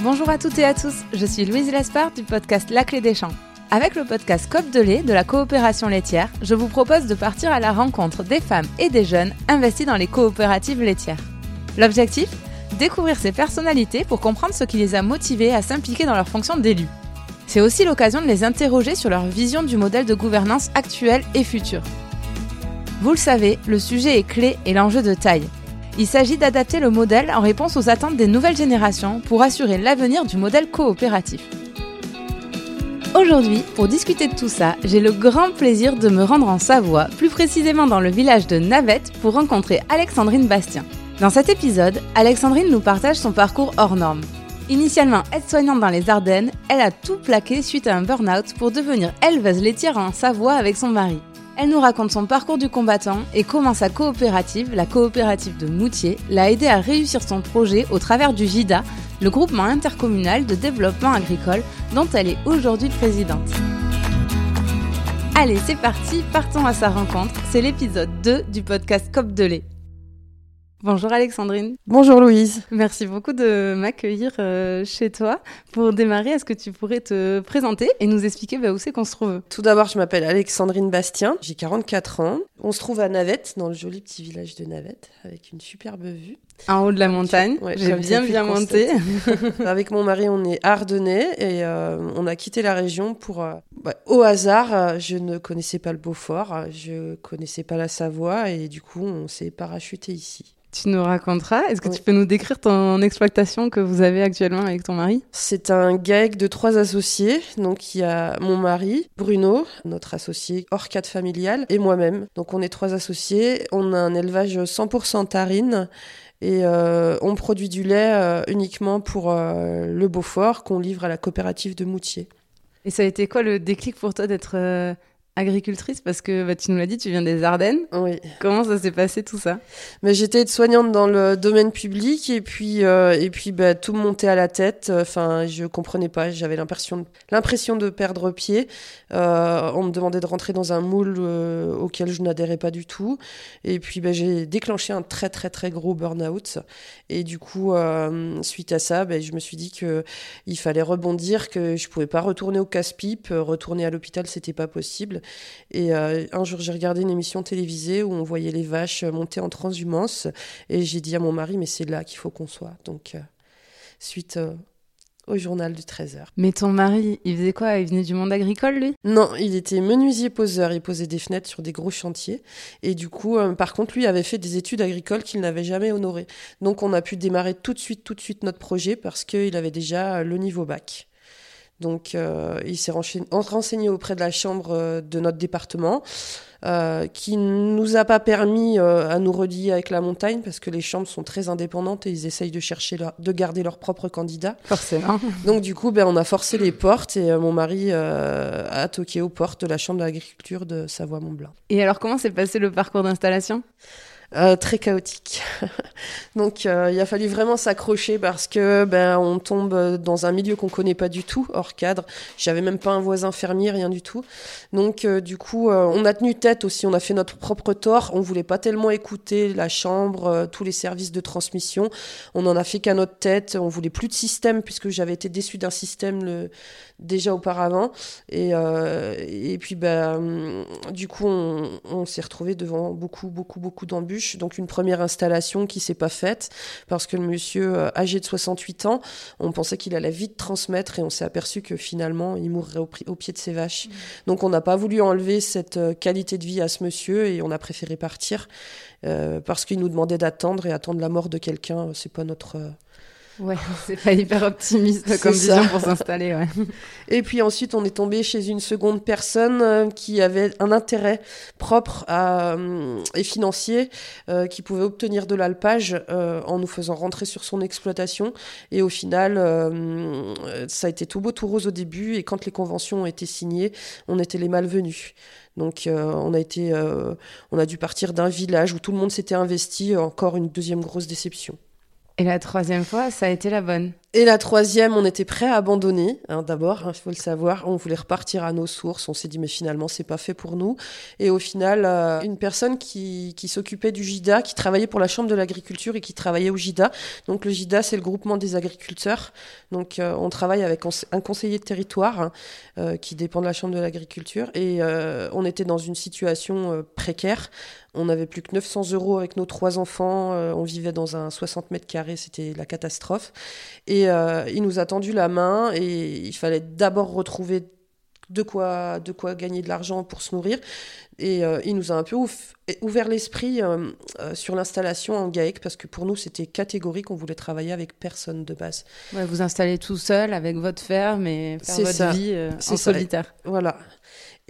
Bonjour à toutes et à tous, je suis Louise Lespard du podcast La Clé des Champs. Avec le podcast COP de lait de la coopération laitière, je vous propose de partir à la rencontre des femmes et des jeunes investis dans les coopératives laitières. L'objectif? Découvrir ces personnalités pour comprendre ce qui les a motivés à s'impliquer dans leur fonction d'élu. C'est aussi l'occasion de les interroger sur leur vision du modèle de gouvernance actuel et futur. Vous le savez, le sujet est clé et l'enjeu de taille. Il s'agit d'adapter le modèle en réponse aux attentes des nouvelles générations pour assurer l'avenir du modèle coopératif. Aujourd'hui, pour discuter de tout ça, j'ai le grand plaisir de me rendre en Savoie, plus précisément dans le village de Navette, pour rencontrer Alexandrine Bastien. Dans cet épisode, Alexandrine nous partage son parcours hors norme. Initialement aide-soignante dans les Ardennes, elle a tout plaqué suite à un burn-out pour devenir éleveuse laitière en Savoie avec son mari. Elle nous raconte son parcours du combattant et comment sa coopérative, la coopérative de Moutier, l'a aidé à réussir son projet au travers du GIDA, le groupement intercommunal de développement agricole dont elle est aujourd'hui présidente. Allez, c'est parti, partons à sa rencontre. C'est l'épisode 2 du podcast COP de lait. Bonjour Alexandrine. Bonjour Louise. Merci beaucoup de m'accueillir euh, chez toi. Pour démarrer, est-ce que tu pourrais te présenter et nous expliquer bah, où c'est qu'on se trouve? Tout d'abord, je m'appelle Alexandrine Bastien, j'ai 44 ans. On se trouve à Navette, dans le joli petit village de Navette, avec une superbe vue. En haut de la montagne, Ouais, j'ai bien bien monté. avec mon mari, on est ardennais et euh, on a quitté la région pour... euh, bah, au hasard, euh, je ne connaissais pas le Beaufort, je connaissais pas la Savoie et du coup, on s'est parachuté ici. Tu nous raconteras. Est-ce que Oui. tu peux nous décrire ton exploitation que vous avez actuellement avec ton mari? C'est un GAEC de trois associés. Donc, il y a mon mari, Bruno, notre associé hors cadre familial, et moi-même. Donc, on est trois associés. On a un élevage 100% tarine. Et euh, on produit du lait euh, uniquement pour euh, le Beaufort qu'on livre à la coopérative de Moutier. Et ça a été quoi le déclic pour toi d'être agricultrice Parce que bah, tu nous l'as dit, tu viens des Ardennes. Oui. Comment ça s'est passé tout ça? Mais j'étais aide-soignante dans le domaine public et puis euh, et puis bah, tout me montait à la tête. Enfin, je comprenais pas. J'avais l'impression de, l'impression de perdre pied. Euh, on me demandait de rentrer dans un moule euh, auquel je n'adhérais pas du tout. Et puis bah, j'ai déclenché un très très très gros burn-out. Et du coup, suite à ça, bah, je me suis dit que il fallait rebondir, que je pouvais pas retourner au casse-pipe, retourner à l'hôpital, c'était pas possible. Et euh, un jour, j'ai regardé une émission télévisée où on voyait les vaches monter en transhumance. Et j'ai dit à mon mari, mais c'est là qu'il faut qu'on soit. Donc, euh, suite euh, au journal du 13h. Mais ton mari, il faisait quoi? Il venait du monde agricole, lui? Non, il était menuisier poseur. Il posait des fenêtres sur des gros chantiers. Et du coup, euh, par contre, lui avait fait des études agricoles qu'il n'avait jamais honorées. Donc, on a pu démarrer tout de suite, tout de suite notre projet parce qu'il avait déjà euh, le niveau bac. Donc, euh, il s'est renseigné, renseigné auprès de la chambre euh, de notre département, euh, qui nous a pas permis euh, à nous relier avec la montagne parce que les chambres sont très indépendantes et ils essayent de chercher, leur- de garder leurs propres candidats. Forcément. Donc du coup, ben, on a forcé les portes et euh, mon mari euh, a toqué aux portes de la chambre d'agriculture de Savoie-Mont-Blanc. Et alors, comment s'est passé le parcours d'installation? Euh, très chaotique. Donc euh, il a fallu vraiment s'accrocher parce que ben on tombe dans un milieu qu'on connaît pas du tout, hors cadre. J'avais même pas un voisin fermier, rien du tout. Donc euh, du coup, on a tenu tête aussi, on a fait notre propre tort. On voulait pas tellement écouter la chambre, tous les services de transmission. On en a fait qu'à notre tête. On voulait plus de système puisque j'avais été déçue d'un système déjà auparavant. Et, et puis ben du coup, on, on s'est retrouvé devant beaucoup, beaucoup, beaucoup d'embûches. Donc une première installation qui s'est pas faite parce que le monsieur euh, âgé de 68 ans, on pensait qu'il allait vite transmettre et on s'est aperçu que finalement il mourrait au, pied de ses vaches. Donc on n'a pas voulu enlever cette euh, qualité de vie à ce monsieur et on a préféré partir euh, parce qu'il nous demandait d'attendre et attendre la mort de quelqu'un, c'est pas notre. Ouais, c'est pas hyper optimiste comme vision pour s'installer, ouais. Et puis ensuite, on est tombé chez une seconde personne euh, qui avait un intérêt propre à, euh, et financier, euh, qui pouvait obtenir de l'alpage euh, en nous faisant rentrer sur son exploitation. Et au final, euh, ça a été tout beau, tout rose au début. Et quand les conventions ont été signées, on était les malvenus. Donc, euh, on a été, euh, on a dû partir d'un village où tout le monde s'était investi. Encore une deuxième grosse déception. Et la troisième fois, ça a été la bonne. Et la troisième, on était prêt à abandonner. Hein, D'abord, il faut le savoir, on voulait repartir à nos sources. On s'est dit, mais finalement, c'est pas fait pour nous. Et au final, euh, une personne qui, qui s'occupait du GIDA, qui travaillait pour la Chambre de l'agriculture et qui travaillait au GIDA. Donc le GIDA, c'est le groupement des agriculteurs. Donc euh, on travaille avec un conseiller de territoire hein, euh, qui dépend de la Chambre de l'agriculture. Et on était dans une situation précaire. On n'avait plus que 900 euros avec nos trois enfants. on vivait dans un 60 mètres carrés. C'était la catastrophe. Et euh, il nous a tendu la main et il fallait d'abord retrouver de quoi, de quoi gagner de l'argent pour se nourrir. Et euh, il nous a un peu ouf- ouvert l'esprit euh, euh, sur l'installation en GAEC parce que pour nous, c'était catégorique. On voulait travailler avec personne de base. Ouais, vous installez tout seul avec votre ferme et faire votre ça. vie en ça. solitaire. Voilà.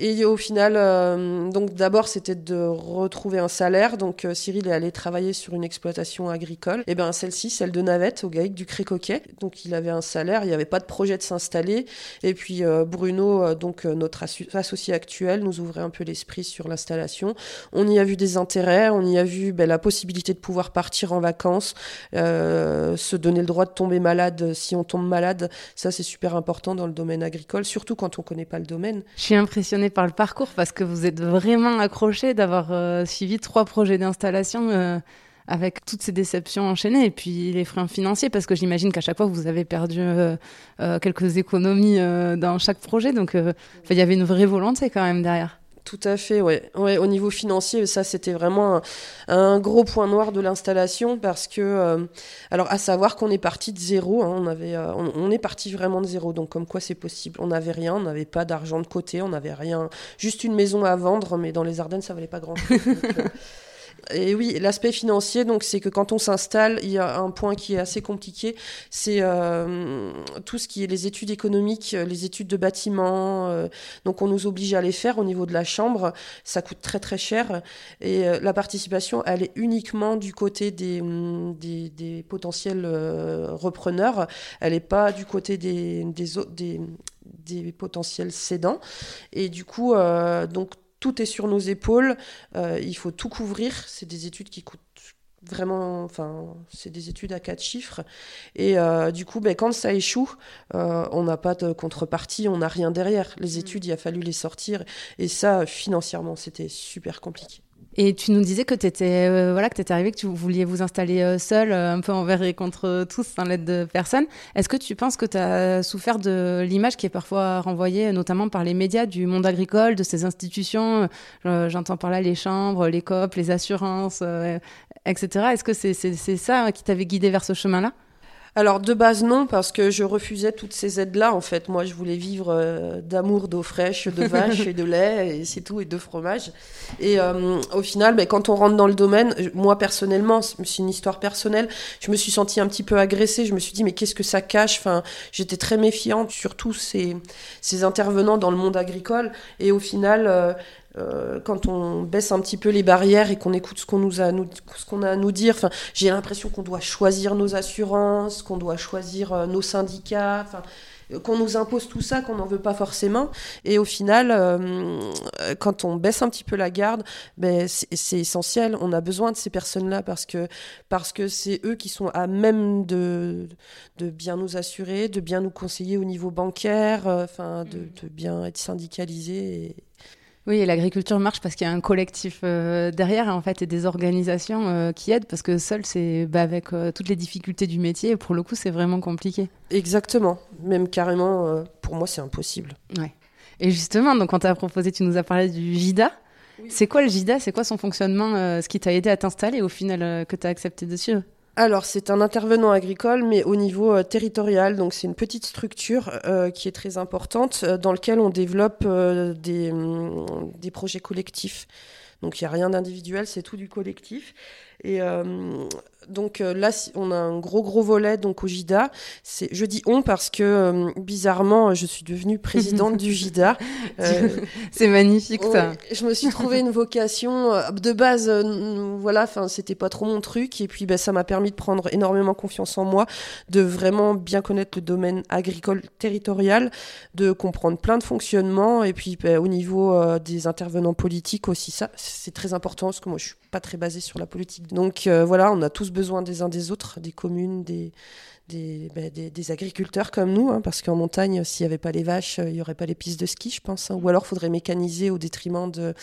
Et au final, euh, donc d'abord c'était de retrouver un salaire. Donc euh, Cyril est allé travailler sur une exploitation agricole. Et ben celle-ci, celle de Navette, au GAEC du Crécoquet. Donc il avait un salaire, il n'y avait pas de projet de s'installer. Et puis euh, Bruno, euh, donc notre associé actuel, nous ouvrait un peu l'esprit sur l'installation. On y a vu des intérêts, on y a vu ben, la possibilité de pouvoir partir en vacances, se donner le droit de tomber malade si on tombe malade. Ça c'est super important dans le domaine agricole, surtout quand on connaît pas le domaine. Je suis impressionnée par le parcours parce que vous êtes vraiment accroché d'avoir euh, suivi trois projets d'installation euh, avec toutes ces déceptions enchaînées et puis les freins financiers parce que j'imagine qu'à chaque fois vous avez perdu euh, quelques économies dans chaque projet donc il y avait une vraie volonté quand même derrière. Tout à fait, ouais. ouais. Au niveau financier, ça c'était vraiment un, un gros point noir de l'installation parce que, euh, alors à savoir qu'on est parti de zéro, hein, on avait, euh, on, on est parti vraiment de zéro, donc comme quoi c'est possible. On n'avait rien, on n'avait pas d'argent de côté, on n'avait rien, juste une maison à vendre, mais dans les Ardennes ça valait pas grand chose. Et oui, l'aspect financier, donc c'est que quand on s'installe, il y a un point qui est assez compliqué, c'est euh, tout ce qui est les études économiques, les études de bâtiment. euh, donc on nous oblige à les faire au niveau de la chambre, ça coûte très très cher. Et euh, la participation, elle est uniquement du côté des, hum, potentiels euh, repreneurs, elle n'est pas du côté des, des, potentiels cédants. Et du coup, euh, donc tout est sur nos épaules, euh, il faut tout couvrir, c'est des études qui coûtent vraiment, enfin, c'est des études à quatre chiffres. Et euh, du coup, ben, quand ça échoue, euh, on n'a pas de contrepartie, on n'a rien derrière. Les études, il a fallu les sortir. Et ça, financièrement, c'était super compliqué. Et tu nous disais que tu étais euh, voilà que tu arrivé que tu vouliez vous installer euh, seul euh, un peu envers et contre tous sans l'aide de personne. Est-ce que tu penses que tu as souffert de l'image qui est parfois renvoyée notamment par les médias du monde agricole, de ces institutions j'entends par là les chambres, les COP, les assurances etc. Est-ce que c'est ça qui t'avait guidé vers ce chemin-là? Alors de base non parce que je refusais toutes ces aides-là en fait. Moi je voulais vivre euh, d'amour, d'eau fraîche, de vache et de lait et c'est tout et de fromage. Et euh, au final, ben, quand on rentre dans le domaine, moi personnellement, c'est c'est une histoire personnelle, je me suis sentie un petit peu agressée. Je me suis dit mais qu'est-ce que ça cache? Enfin, j'étais très méfiante sur tous ces, ces intervenants dans le monde agricole et au final. euh, euh, quand on baisse un petit peu les barrières et qu'on écoute ce qu'on nous a à nous, ce qu'on a à nous dire, enfin, j'ai l'impression qu'on doit choisir nos assurances, qu'on doit choisir euh, nos syndicats, enfin, euh, qu'on nous impose tout ça, qu'on n'en veut pas forcément. Et au final, euh, quand on baisse un petit peu la garde, ben, c'est essentiel. On a besoin de ces personnes-là parce que parce que c'est eux qui sont à même de de bien nous assurer, de bien nous conseiller au niveau bancaire, enfin, de, de bien être syndicalisés. Et... Oui, et l'agriculture marche parce qu'il y a un collectif euh, derrière en fait et des organisations euh, qui aident parce que seul c'est bah, avec euh, toutes les difficultés du métier pour le coup c'est vraiment compliqué. Exactement. Même carrément, pour moi, c'est impossible. Ouais. Et justement, donc on t'a proposé, tu nous as parlé du JIDA. C'est quoi le JIDA C'est quoi son fonctionnement Ce qui t'a aidé à t'installer au final que tu as accepté de suivre? Alors, c'est un intervenant agricole, mais au niveau euh, territorial. Donc, c'est une petite structure euh, qui est très importante, euh, dans laquelle on développe des, hum, des projets collectifs. Donc, il n'y a rien d'individuel, c'est tout du collectif. Et euh, donc euh, là, on a un gros gros volet donc au JIDA. C'est, je dis on parce que euh, bizarrement, je suis devenue présidente du JIDA. Euh, C'est magnifique ça. Je me suis trouvé une vocation de base, euh, voilà, enfin c'était pas trop mon truc et puis ben, ça m'a permis de prendre énormément confiance en moi, de vraiment bien connaître le domaine agricole territorial, de comprendre plein de fonctionnements et puis ben, au niveau des intervenants politiques aussi ça c'est très important parce que moi je suis pas très basée sur la politique donc euh, voilà on a tous besoin des uns des autres, des communes, des, ben, agriculteurs comme nous, hein, parce qu'en montagne, s'il n'y avait pas les vaches, il n'y aurait pas les pistes de ski, je pense. Hein, ou alors, il faudrait mécaniser au détriment de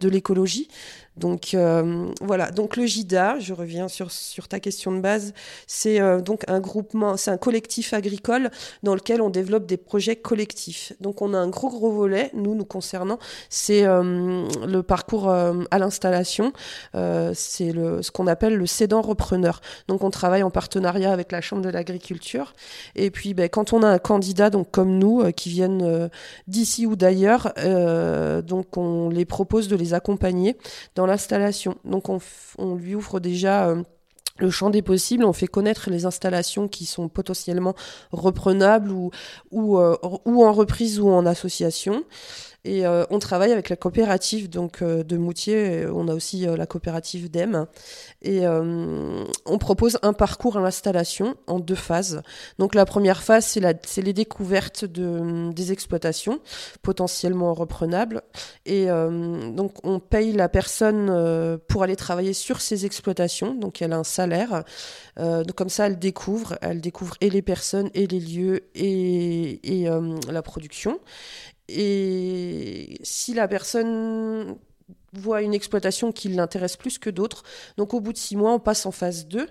l'écologie. Donc euh, voilà, donc le GIDA, je reviens sur, ta question de base, c'est euh, donc un groupement, c'est un collectif agricole dans lequel on développe des projets collectifs. Donc on a un gros gros volet, nous nous concernant, c'est euh, le parcours à l'installation, c'est ce qu'on appelle le cédant repreneur. Donc on travaille en partenariat avec la Chambre de l'agriculture et puis ben, quand on a un candidat donc comme nous qui viennent d'ici ou d'ailleurs, donc on les propose de les accompagner l'installation. Donc on, lui ouvre déjà euh, le champ des possibles, on fait connaître les installations qui sont potentiellement reprenables ou, euh, ou en reprise ou en association. Et euh, on travaille avec la coopérative donc euh, de Moutier. On a aussi euh, la coopérative d'EM. Et on propose un parcours à l'installation en deux phases. Donc la première phase, c'est les découvertes de, des exploitations potentiellement reprenables. Et donc on paye la personne pour aller travailler sur ces exploitations. Donc elle a un salaire. donc comme ça, elle découvre, elle découvre et les personnes et les lieux et la production. Et si la personne voit une exploitation qui l'intéresse plus que d'autres. Donc au bout de six mois, on passe en phase 2.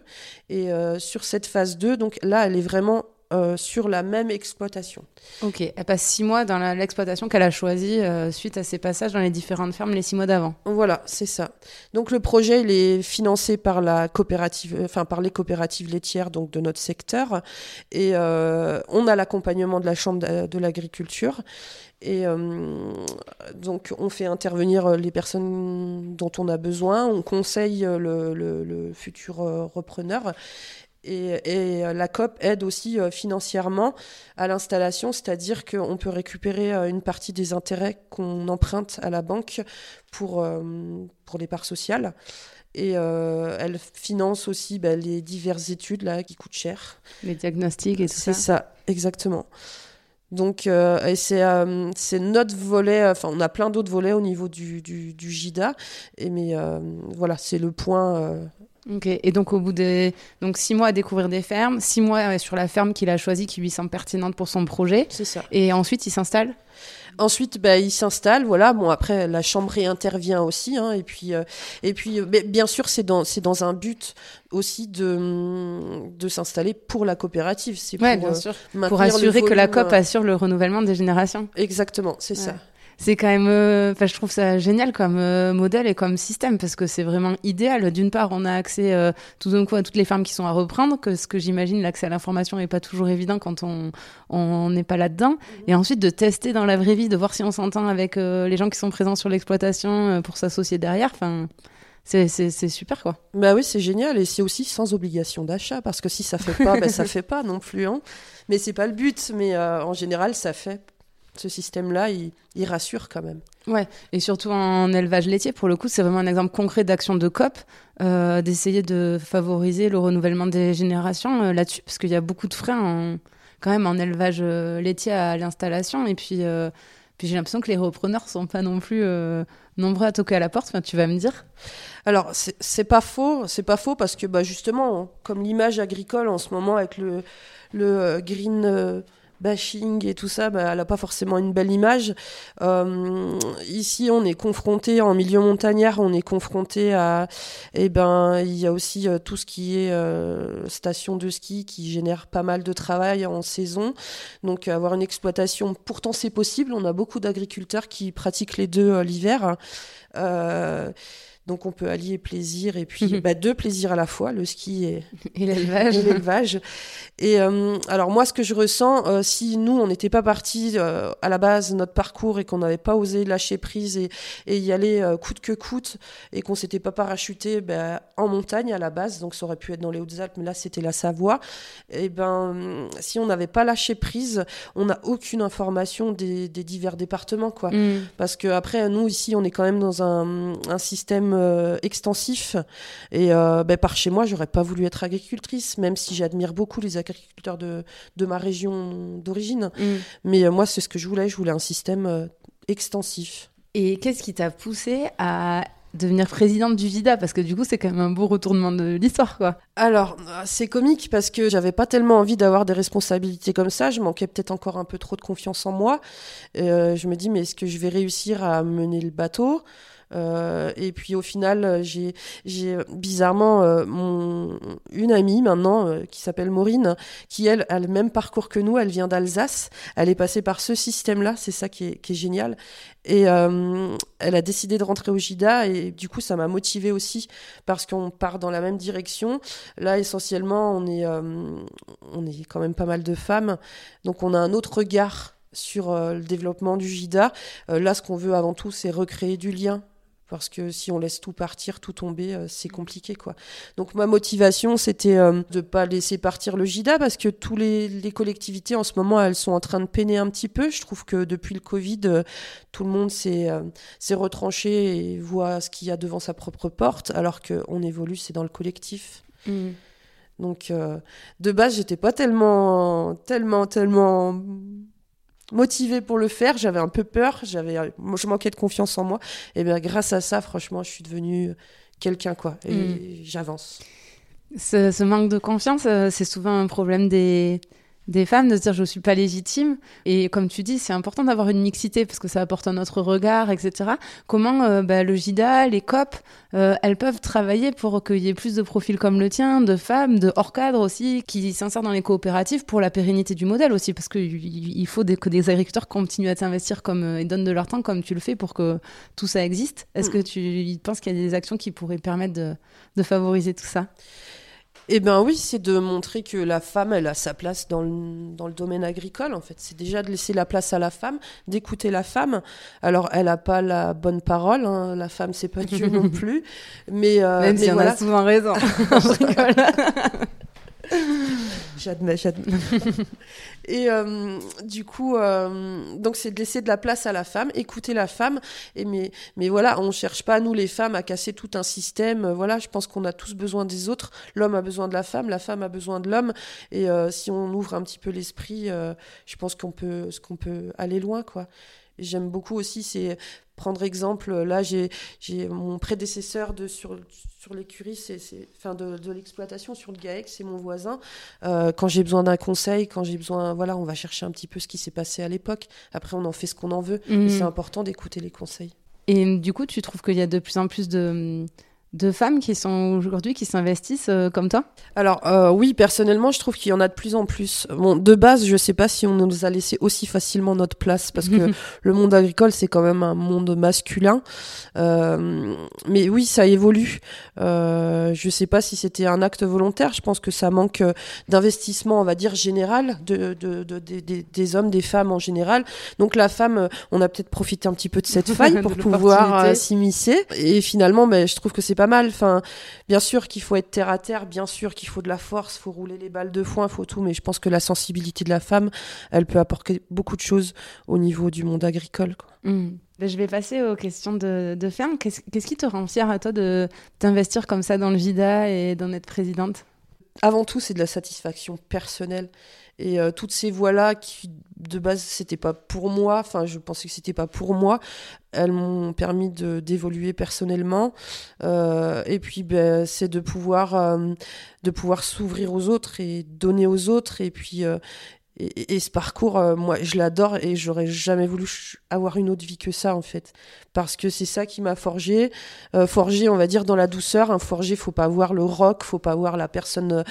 Et euh, sur cette phase 2, donc là, elle est vraiment euh, sur la même exploitation. Ok, elle passe six mois dans l'exploitation qu'elle a choisie euh, suite à ses passages dans les différentes fermes les six mois d'avant. Voilà, c'est ça. Donc le projet, il est financé par la coopérative, enfin par les coopératives laitières donc de notre secteur, et on a l'accompagnement de la chambre de l'agriculture. Et euh, donc, on fait intervenir euh, les personnes dont on a besoin, on conseille euh, le, futur repreneur. Et, la COP aide aussi financièrement à l'installation, c'est-à-dire qu'on peut récupérer une partie des intérêts qu'on emprunte à la banque pour, pour les parts sociales. Et elle finance aussi bah, les diverses études là, qui coûtent cher. Les diagnostics et tout ça. C'est ça, exactement. Donc, euh, euh, c'est notre volet. Enfin, on a plein d'autres volets au niveau du, du, du GIDA. Et, mais euh, voilà, c'est le point. Ok. Et donc, au bout des donc six mois à découvrir des fermes, six mois sur la ferme qu'il a choisie, qui lui semble pertinente pour son projet. C'est ça. Et ensuite, il s'installe? Ensuite, bah, il s'installe, voilà. Bon, après, la chambre intervient aussi, hein, et puis, et puis, bien sûr, c'est dans, c'est dans un but aussi de, de s'installer pour la coopérative. C'est pour, bien sûr. pour assurer que la COP assure le renouvellement des générations. Exactement, c'est ça c'est quand même, euh, enfin, je trouve ça génial comme euh, modèle et comme système parce que c'est vraiment idéal. D'une part, on a accès euh, tout d'un coup à toutes les fermes qui sont à reprendre, que ce que j'imagine, l'accès à l'information n'est pas toujours évident quand on n'est pas là-dedans. Mhm. Et ensuite, de tester dans la vraie vie, de voir si on s'entend avec les gens qui sont présents sur l'exploitation pour s'associer derrière. Enfin, c'est super quoi. Bah oui, c'est génial et c'est aussi sans obligation d'achat parce que si ça fait pas, ben ça fait pas non plus. Hein. Mais c'est pas le but. Mais en général, ça fait ce système-là, il, rassure quand même. Ouais, et surtout en élevage laitier, pour le coup, c'est vraiment un exemple concret d'action de COP, euh, d'essayer de favoriser le renouvellement des générations euh, là-dessus, parce qu'il y a beaucoup de freins quand même en élevage euh, laitier à l'installation, et puis, puis j'ai l'impression que les repreneurs sont pas non plus nombreux à toquer à la porte. Enfin, tu vas me dire. Alors c'est pas faux, c'est pas faux parce que bah justement, comme l'image agricole en ce moment avec le le green bashing et tout ça, bah, elle n'a pas forcément une belle image. Euh, ici, on est confronté en milieu montagnard, on est confronté à, eh ben, il y a aussi euh, tout ce qui est euh, station de ski qui génère pas mal de travail en saison. Donc, avoir une exploitation, pourtant c'est possible. On a beaucoup d'agriculteurs qui pratiquent les deux l'hiver. Donc on peut allier plaisir et puis bah, deux plaisirs à la fois, le ski et, et l'élevage. Et, euh, alors moi, ce que je ressens, euh, si nous, on n'était pas parti euh, à la base notre parcours et qu'on n'avait pas osé lâcher prise et, et y aller coûte que coûte et qu'on s'était pas parachuté bah, en montagne à la base, donc ça aurait pu être dans les Hautes-Alpes, mais là c'était la Savoie. Et ben, si on n'avait pas lâché prise, on n'a aucune information des, des, divers départements, quoi. Mm. Parce que après, nous ici, on est quand même dans un, un système euh, extensif. Et euh, ben, par chez moi, j'aurais pas voulu être agricultrice, même si j'admire beaucoup les agriculteurs de, de ma région d'origine. Mm. Mais euh, moi, c'est ce que je voulais. Je voulais un système extensif. Et qu'est-ce qui t'a poussé à devenir présidente du JIDA Parce que du coup, c'est quand même un beau retournement de l'histoire, quoi. Alors, c'est comique parce que j'avais pas tellement envie d'avoir des responsabilités comme ça. Je manquais peut-être encore un peu trop de confiance en moi. Euh, je me dis, mais est-ce que je vais réussir à mener le bateau? Euh, et puis au final, j'ai, j'ai bizarrement euh, une amie maintenant euh, qui s'appelle Maureen, qui elle a le même parcours que nous. Elle vient d'Alsace. Elle est passée par ce système-là. C'est ça qui est, qui est génial. Et elle a décidé de rentrer au JIDA et du coup ça m'a motivée aussi parce qu'on part dans la même direction. Là essentiellement on est, on est quand même pas mal de femmes, donc on a un autre regard sur le développement du JIDA. là ce qu'on veut avant tout c'est recréer du lien parce que si on laisse tout partir, tout tomber, euh, c'est compliqué quoi. Donc ma motivation, c'était euh, de pas laisser partir le JIDA parce que tous les, collectivités en ce moment, elles sont en train de peiner un petit peu. Je trouve que depuis le Covid, euh, tout le monde s'est retranché et voit ce qu'il y a devant sa propre porte, alors qu'on évolue, c'est dans le collectif. Mmh. Donc de base, j'étais pas tellement, tellement, tellement motivée pour le faire. J'avais un peu peur, j'avais, je manquais de confiance en moi. Et bien, grâce à ça, franchement, je suis devenue quelqu'un, quoi. Et mm. j'avance. ce, manque de confiance, euh, c'est souvent un problème des, des femmes de se dire je suis pas légitime. Et comme tu dis c'est important d'avoir une mixité parce que ça apporte un autre regard etc comment euh, bah, le JIDA les COP euh, elles peuvent travailler pour qu'il y ait plus de profils comme le tien de femmes de hors cadre aussi qui s'insèrent dans les coopératives pour la pérennité du modèle aussi parce qu'il faut que des agriculteurs continuent à s'investir comme euh, et donnent de leur temps comme tu le fais pour que tout ça existe. Est-ce mm. que tu penses qu'il y a des actions qui pourraient permettre de, de favoriser tout ça? Eh bien oui, c'est de montrer que la femme, elle a sa place dans le, dans le domaine agricole, en fait. C'est déjà de laisser la place à la femme, d'écouter la femme. Alors, elle n'a pas la bonne parole, hein. la femme, c'est pas Dieu non plus. Mais, euh, Même mais si on a souvent raison. J'admets, j'admets. et euh, du coup, euh, donc c'est de laisser de la place à la femme, écouter la femme. Et mais, mais voilà, on cherche pas nous les femmes à casser tout un système. Voilà, je pense qu'on a tous besoin des autres. L'homme a besoin de la femme, la femme a besoin de l'homme. Et euh, si on ouvre un petit peu l'esprit, je pense qu'on peut, peut aller loin, quoi. J'aime beaucoup aussi, c'est prendre exemple. Là, j'ai mon prédécesseur de, sur, sur l'écurie, c'est, enfin de, de l'exploitation sur le GAEC, c'est mon voisin. Euh, quand j'ai besoin d'un conseil, quand j'ai besoin, voilà, on va chercher un petit peu ce qui s'est passé à l'époque. Après, on en fait ce qu'on en veut. Mmh. c'est important d'écouter les conseils. Et du coup, tu trouves qu'il y a de plus en plus de de femmes qui sont aujourd'hui qui s'investissent euh, comme toi? Alors euh, oui, personnellement, je trouve qu'il y en a de plus en plus. Bon, de base, je sais pas si on nous a laissé aussi facilement notre place parce que le monde agricole c'est quand même un monde masculin. Euh, mais oui, ça évolue. Je sais pas si c'était un acte volontaire. Je pense que ça manque d'investissement, on va dire général, de, de, de, des hommes, des femmes en général. Donc la femme, on a peut-être profité un petit peu de cette faille pour pouvoir s'immiscer. Et finalement, ben, je trouve que c'est mal. Bien sûr qu'il faut être terre à terre, bien sûr qu'il faut de la force, faut rouler les balles de foin, faut tout, mais je pense que la sensibilité de la femme, elle peut apporter beaucoup de choses au niveau du monde agricole. Mmh. Ben, je vais passer aux questions de, ferme. Qu'est-ce qui te rend fière à toi de t'investir comme ça dans le JIDA et d'en être présidente? Avant tout, c'est de la satisfaction personnelle. Et euh, toutes ces voix-là, qui de base, c'était pas pour moi, enfin, je pensais que c'était pas pour moi, elles m'ont permis d'évoluer personnellement. Euh, et puis, ben, c'est de pouvoir, euh, de pouvoir s'ouvrir aux autres et donner aux autres. Et puis, et, ce parcours, moi, je l'adore et j'aurais jamais voulu avoir une autre vie que ça, en fait. Parce que c'est ça qui m'a forgé. forgé, on va dire, dans la douceur. Un forgé, faut pas avoir le rock, faut pas avoir la personne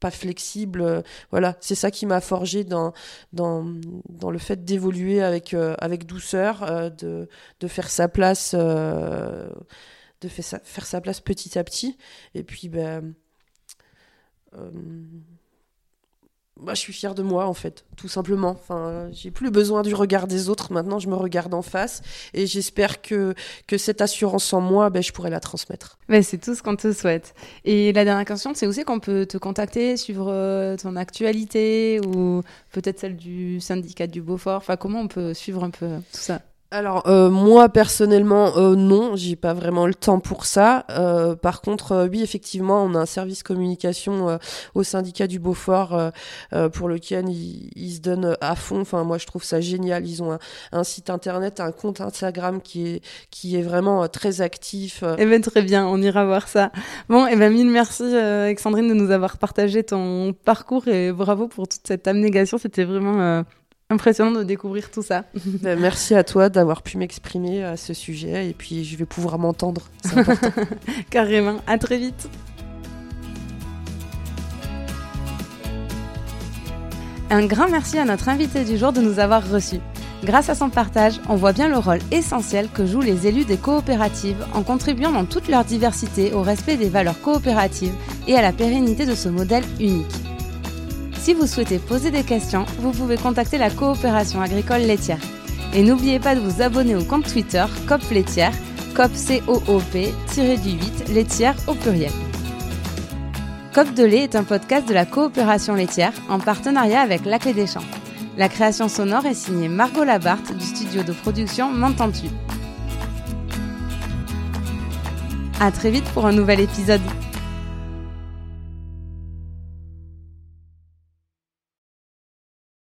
pas flexible. Euh, voilà, c'est ça qui m'a forgé dans, dans, dans le fait d'évoluer avec, euh, avec douceur, euh, de, de faire sa place, de faire sa, faire sa place petit à petit. Et puis, ben je suis fière de moi en fait, tout simplement. Enfin, j'ai plus besoin du regard des autres. Maintenant, je me regarde en face et j'espère que que cette assurance en moi, ben, je pourrai la transmettre. Mais c'est tout ce qu'on te souhaite. Et la dernière question, c'est aussi qu'on peut te contacter, suivre euh, ton actualité ou peut-être celle du syndicat du Beaufort? Enfin, comment on peut suivre un peu tout ça? Alors euh, moi personnellement euh, non, j'ai pas vraiment le temps pour ça. Euh, par contre euh, oui effectivement on a un service communication euh, au syndicat du Beaufort euh, pour lequel ils, ils se donnent à fond. Enfin moi je trouve ça génial. Ils ont un, site internet, un compte Instagram qui est qui est vraiment très actif. Eh ben très bien, on ira voir ça. Bon, eh ben mille merci Alexandrine de nous avoir partagé ton parcours et bravo pour toute cette abnégation. C'était vraiment impressionnant de découvrir tout ça. Ben, merci à toi d'avoir pu m'exprimer à ce sujet et puis je vais pouvoir m'entendre. Carrément. À très vite. Un grand merci à notre invité du jour de nous avoir reçus. Grâce à son partage, on voit bien le rôle essentiel que jouent les élus des coopératives en contribuant dans toute leur diversité au respect des valeurs coopératives et à la pérennité de ce modèle unique. Si vous souhaitez poser des questions, vous pouvez contacter la coopération agricole laitière. Et n'oubliez pas de vous abonner au compte Twitter COP laitière, COP C-O-O-P, tiré du 8, laitière au pluriel. COP de lait est un podcast de la coopération laitière en partenariat avec La Clé des Champs. La création sonore est signée Margot Labarthe du studio de production M'entends-tu À très vite pour un nouvel épisode.